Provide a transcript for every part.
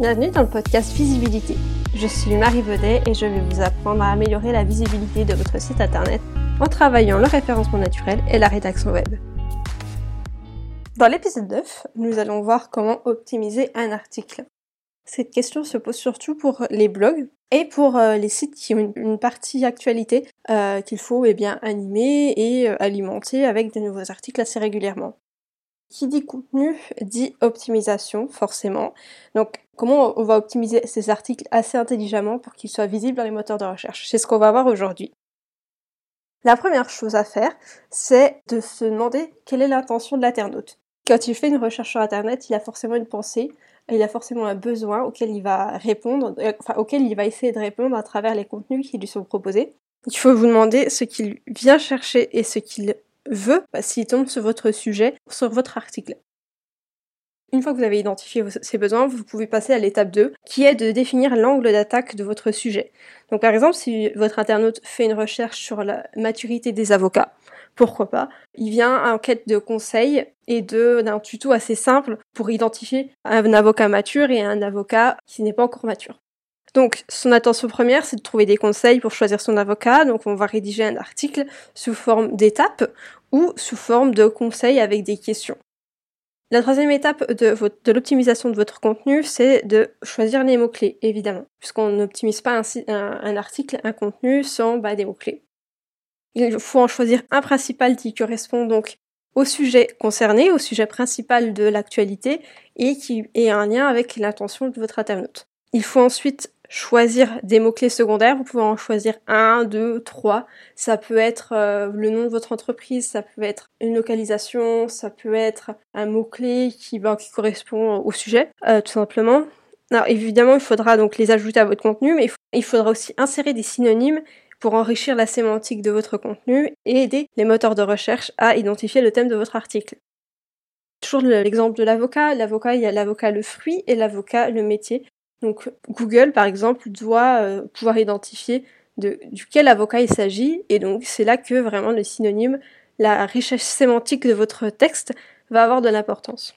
Bienvenue dans le podcast Visibilité. Je suis Marie Baudet et je vais vous apprendre à améliorer la visibilité de votre site internet en travaillant le référencement naturel et la rédaction web. Dans l'épisode 9, nous allons voir comment optimiser un article. Cette question se pose surtout pour les blogs et pour euh, les sites qui ont une, partie actualité euh, qu'il faut eh bien animer et euh, alimenter avec de nouveaux articles assez régulièrement. Qui dit contenu dit optimisation, forcément. Donc, comment on va optimiser ces articles assez intelligemment pour qu'ils soient visibles dans les moteurs de recherche? C'est ce qu'on va voir aujourd'hui. La première chose à faire, c'est de se demander quelle est l'intention de l'internaute. Quand il fait une recherche sur Internet, il a forcément une pensée, il a forcément un besoin auquel il va répondre, euh, auquel il va essayer de répondre à travers les contenus qui lui sont proposés. Il faut vous demander ce qu'il vient chercher et ce qu'il veut bah, s'il tombe sur votre sujet, sur votre article. Une fois que vous avez identifié ces besoins, vous pouvez passer à l'étape 2, qui est de définir l'angle d'attaque de votre sujet. Donc par exemple, si votre internaute fait une recherche sur la maturité des avocats, pourquoi pas, il vient en quête de conseils et d'un tuto assez simple pour identifier un avocat mature et un avocat qui n'est pas encore mature. Donc, son attention première, c'est de trouver des conseils pour choisir son avocat. Donc, on va rédiger un article sous forme d'étapes ou sous forme de conseils avec des questions. La troisième étape de, l'optimisation de votre contenu, c'est de choisir les mots-clés, évidemment, puisqu'on n'optimise pas un, article, un contenu sans bah, des mots-clés. Il faut en choisir un principal qui correspond donc au sujet concerné, au sujet principal de l'actualité, et qui est un lien avec l'intention de votre internaute. Il faut ensuite choisir des mots-clés secondaires. Vous pouvez en choisir un, deux, trois. Ça peut être euh, le nom de votre entreprise, ça peut être une localisation, ça peut être un mot-clé qui, ben, qui correspond au sujet, euh, tout simplement. Évidemment, il faudra donc les ajouter à votre contenu, mais il faudra aussi insérer des synonymes pour enrichir la sémantique de votre contenu et aider les moteurs de recherche à identifier le thème de votre article. Toujours l'exemple de l'avocat. L'avocat, il y a l'avocat le fruit et l'avocat le métier. Donc Google, par exemple, doit euh, pouvoir identifier de, duquel avocat il s'agit, et donc c'est là que vraiment le synonyme, la richesse sémantique de votre texte va avoir de l'importance.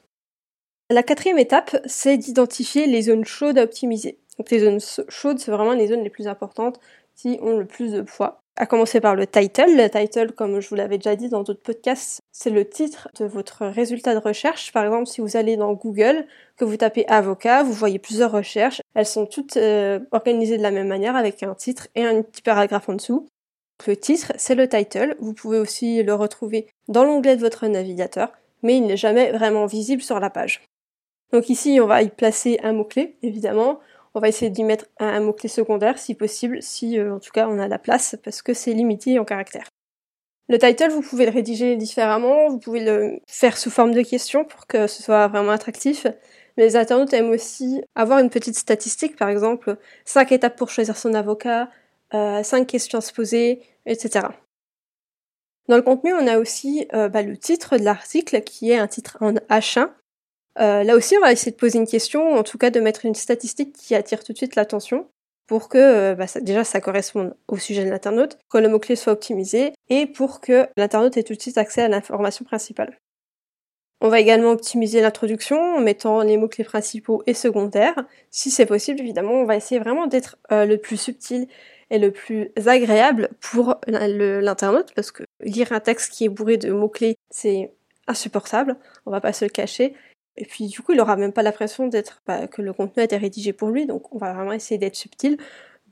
La quatrième étape, c'est d'identifier les zones chaudes à optimiser. Donc les zones chaudes, c'est vraiment les zones les plus importantes qui ont le plus de poids à commencer par le title. Le title, comme je vous l'avais déjà dit dans d'autres podcasts, c'est le titre de votre résultat de recherche. Par exemple, si vous allez dans Google, que vous tapez avocat, vous voyez plusieurs recherches. Elles sont toutes euh, organisées de la même manière avec un titre et un petit paragraphe en dessous. Le titre, c'est le title. Vous pouvez aussi le retrouver dans l'onglet de votre navigateur, mais il n'est jamais vraiment visible sur la page. Donc ici, on va y placer un mot-clé, évidemment. On va essayer d'y mettre un, mot-clé secondaire si possible, si euh, en tout cas on a la place, parce que c'est limité en caractère. Le title, vous pouvez le rédiger différemment, vous pouvez le faire sous forme de questions pour que ce soit vraiment attractif. Mais les internautes aiment aussi avoir une petite statistique, par exemple, 5 étapes pour choisir son avocat, euh, 5 questions à se poser, etc. Dans le contenu, on a aussi euh, bah, le titre de l'article qui est un titre en H1 euh, là aussi, on va essayer de poser une question, en tout cas de mettre une statistique qui attire tout de suite l'attention pour que euh, bah, déjà ça corresponde au sujet de l'internaute, que le mot-clé soit optimisé et pour que l'internaute ait tout de suite accès à l'information principale. On va également optimiser l'introduction en mettant les mots-clés principaux et secondaires. Si c'est possible, évidemment, on va essayer vraiment d'être euh, le plus subtil et le plus agréable pour l'internaute parce que lire un texte qui est bourré de mots-clés, c'est insupportable, on va pas se le cacher. Et puis du coup, il aura même pas l'impression d'être bah, que le contenu a été rédigé pour lui. Donc on va vraiment essayer d'être subtil,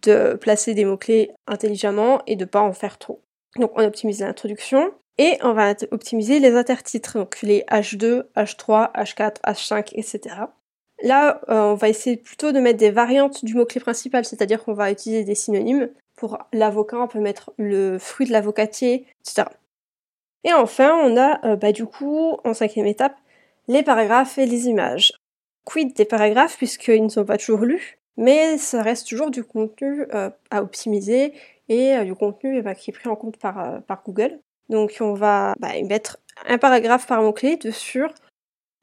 de placer des mots-clés intelligemment et de pas en faire trop. Donc on optimise l'introduction et on va optimiser les intertitres, donc les H2, H3, H4, H5, etc. Là, euh, on va essayer plutôt de mettre des variantes du mot-clé principal, c'est-à-dire qu'on va utiliser des synonymes. Pour l'avocat, on peut mettre le fruit de l'avocatier, etc. Et enfin, on a euh, bah, du coup, en cinquième étape, les paragraphes et les images. Quid des paragraphes puisqu'ils ne sont pas toujours lus, mais ça reste toujours du contenu euh, à optimiser et euh, du contenu eh ben, qui est pris en compte par, euh, Google. Donc on va bah, mettre un paragraphe par mot-clé dessus.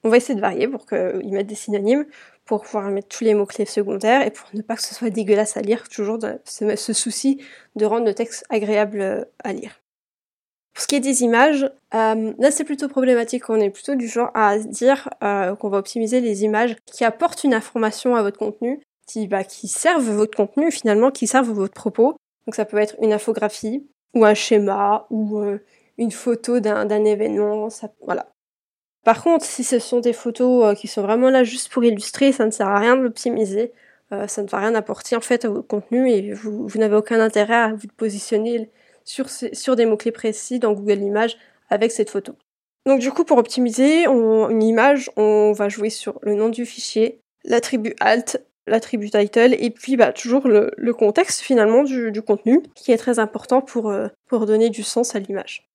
On va essayer de varier pour qu'ils mettent des synonymes, pour pouvoir mettre tous les mots-clés secondaires et pour ne pas que ce soit dégueulasse à lire, toujours ce souci de rendre le texte agréable à lire. Pour ce qui est des images, euh, là c'est plutôt problématique. On est plutôt du genre à dire euh, qu'on va optimiser les images qui apportent une information à votre contenu, qui, bah, qui servent votre contenu finalement, qui servent votre propos. Donc ça peut être une infographie ou un schéma ou euh, une photo d'un événement. Voilà. Par contre, si ce sont des photos qui sont vraiment là juste pour illustrer, ça ne sert à rien de l'optimiser. ça ne va rien apporter en fait à votre contenu et vous n'avez aucun intérêt à vous positionner sur, des mots-clés précis dans Google Images avec cette photo. Donc du coup, pour optimiser une image, on va jouer sur le nom du fichier, l'attribut alt, l'attribut title, et puis bah, toujours le, contexte finalement du, contenu, qui est très important pour, euh, pour donner du sens à l'image.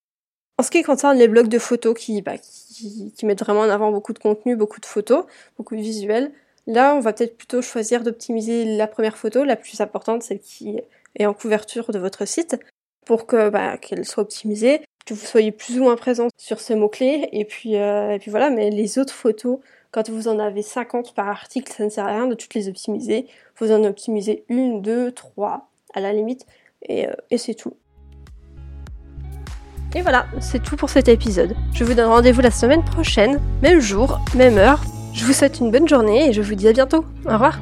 En ce qui concerne les blocs de photos qui, bah, qui, qui, mettent vraiment en avant beaucoup de contenu, beaucoup de photos, beaucoup de visuels, là on va peut-être plutôt choisir d'optimiser la première photo, la plus importante, celle qui est en couverture de votre site, pour que bah, qu'elle soit optimisée, que vous soyez plus ou moins présent sur ces mots-clés. Et puis, euh, et puis voilà, mais les autres photos, quand vous en avez 50 par article, ça ne sert à rien de toutes les optimiser. Vous en optimisez une, deux, trois, à la limite, et, euh, et c'est tout. Et voilà, c'est tout pour cet épisode. Je vous donne rendez-vous la semaine prochaine, même jour, même heure. Je vous souhaite une bonne journée et je vous dis à bientôt. Au revoir